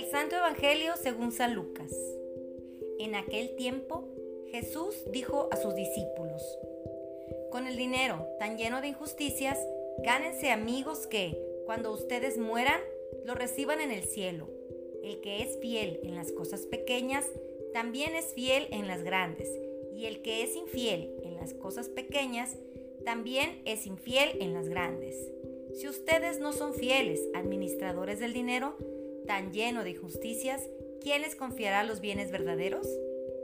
Del Santo Evangelio según San Lucas. En aquel tiempo Jesús dijo a sus discípulos, Con el dinero tan lleno de injusticias, gánense amigos que, cuando ustedes mueran, lo reciban en el cielo. El que es fiel en las cosas pequeñas, también es fiel en las grandes. Y el que es infiel en las cosas pequeñas, también es infiel en las grandes. Si ustedes no son fieles administradores del dinero, tan lleno de injusticias, ¿quién les confiará los bienes verdaderos?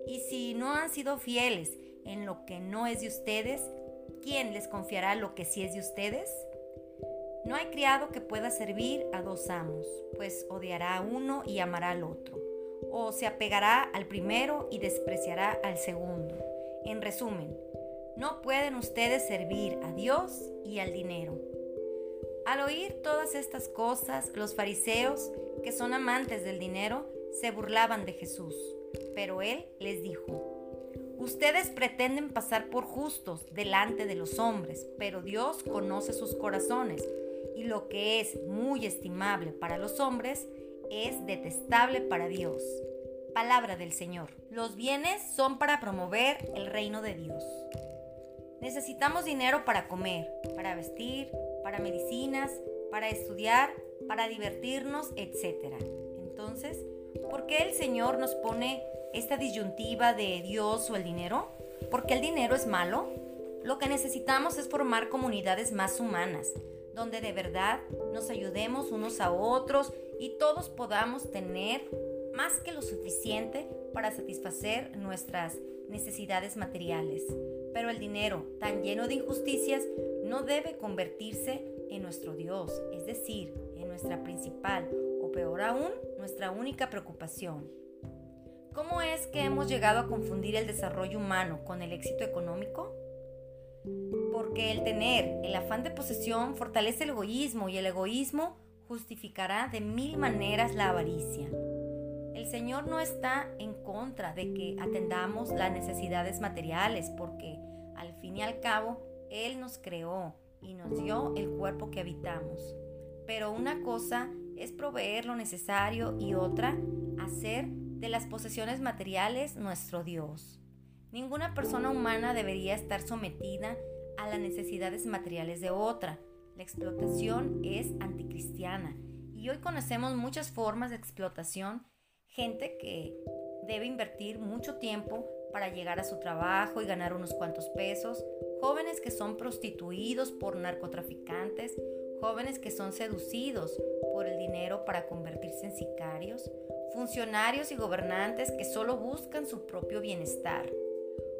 Y si no han sido fieles en lo que no es de ustedes, ¿quién les confiará lo que sí es de ustedes? No hay criado que pueda servir a dos amos, pues odiará a uno y amará al otro, o se apegará al primero y despreciará al segundo. En resumen, no pueden ustedes servir a Dios y al dinero. Al oír todas estas cosas, los fariseos, que son amantes del dinero, se burlaban de Jesús. Pero él les dijo, ustedes pretenden pasar por justos delante de los hombres, pero Dios conoce sus corazones, y lo que es muy estimable para los hombres es detestable para Dios. Palabra del Señor. Los bienes son para promover el reino de Dios. Necesitamos dinero para comer, para vestir, para medicinas, para estudiar, para divertirnos, etc. Entonces, ¿por qué el Señor nos pone esta disyuntiva de Dios o el dinero? ¿Por qué el dinero es malo? Lo que necesitamos es formar comunidades más humanas, donde de verdad nos ayudemos unos a otros y todos podamos tener más que lo suficiente para satisfacer nuestras necesidades materiales. Pero el dinero, tan lleno de injusticias, no debe convertirse en nuestro Dios, es decir, nuestra principal o peor aún, nuestra única preocupación. ¿Cómo es que hemos llegado a confundir el desarrollo humano con el éxito económico? Porque el tener, el afán de posesión fortalece el egoísmo y el egoísmo justificará de mil maneras la avaricia. El Señor no está en contra de que atendamos las necesidades materiales porque al fin y al cabo Él nos creó y nos dio el cuerpo que habitamos. Pero una cosa es proveer lo necesario y otra hacer de las posesiones materiales nuestro Dios. Ninguna persona humana debería estar sometida a las necesidades materiales de otra. La explotación es anticristiana y hoy conocemos muchas formas de explotación gente que debe invertir mucho tiempo para llegar a su trabajo y ganar unos cuantos pesos, jóvenes que son prostituidos por narcotraficantes, jóvenes que son seducidos por el dinero para convertirse en sicarios, funcionarios y gobernantes que solo buscan su propio bienestar.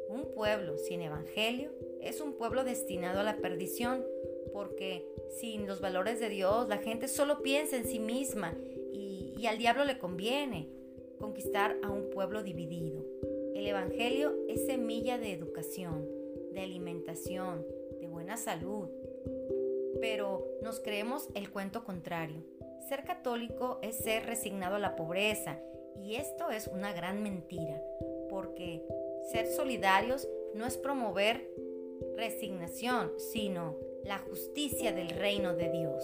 Un pueblo sin evangelio es un pueblo destinado a la perdición, porque sin los valores de Dios la gente solo piensa en sí misma y, y al diablo le conviene conquistar a un pueblo dividido. El Evangelio es semilla de educación, de alimentación, de buena salud. Pero nos creemos el cuento contrario. Ser católico es ser resignado a la pobreza y esto es una gran mentira, porque ser solidarios no es promover resignación, sino la justicia del reino de Dios.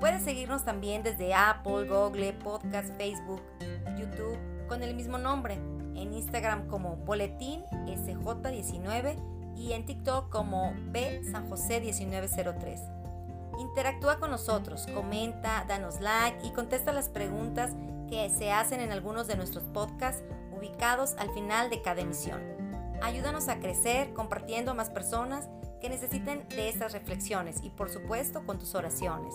Puedes seguirnos también desde Apple, Google, Podcast, Facebook, YouTube con el mismo nombre, en Instagram como Boletín SJ19 y en TikTok como B San José 1903. Interactúa con nosotros, comenta, danos like y contesta las preguntas que se hacen en algunos de nuestros podcasts ubicados al final de cada emisión. Ayúdanos a crecer compartiendo a más personas que necesiten de estas reflexiones y por supuesto con tus oraciones.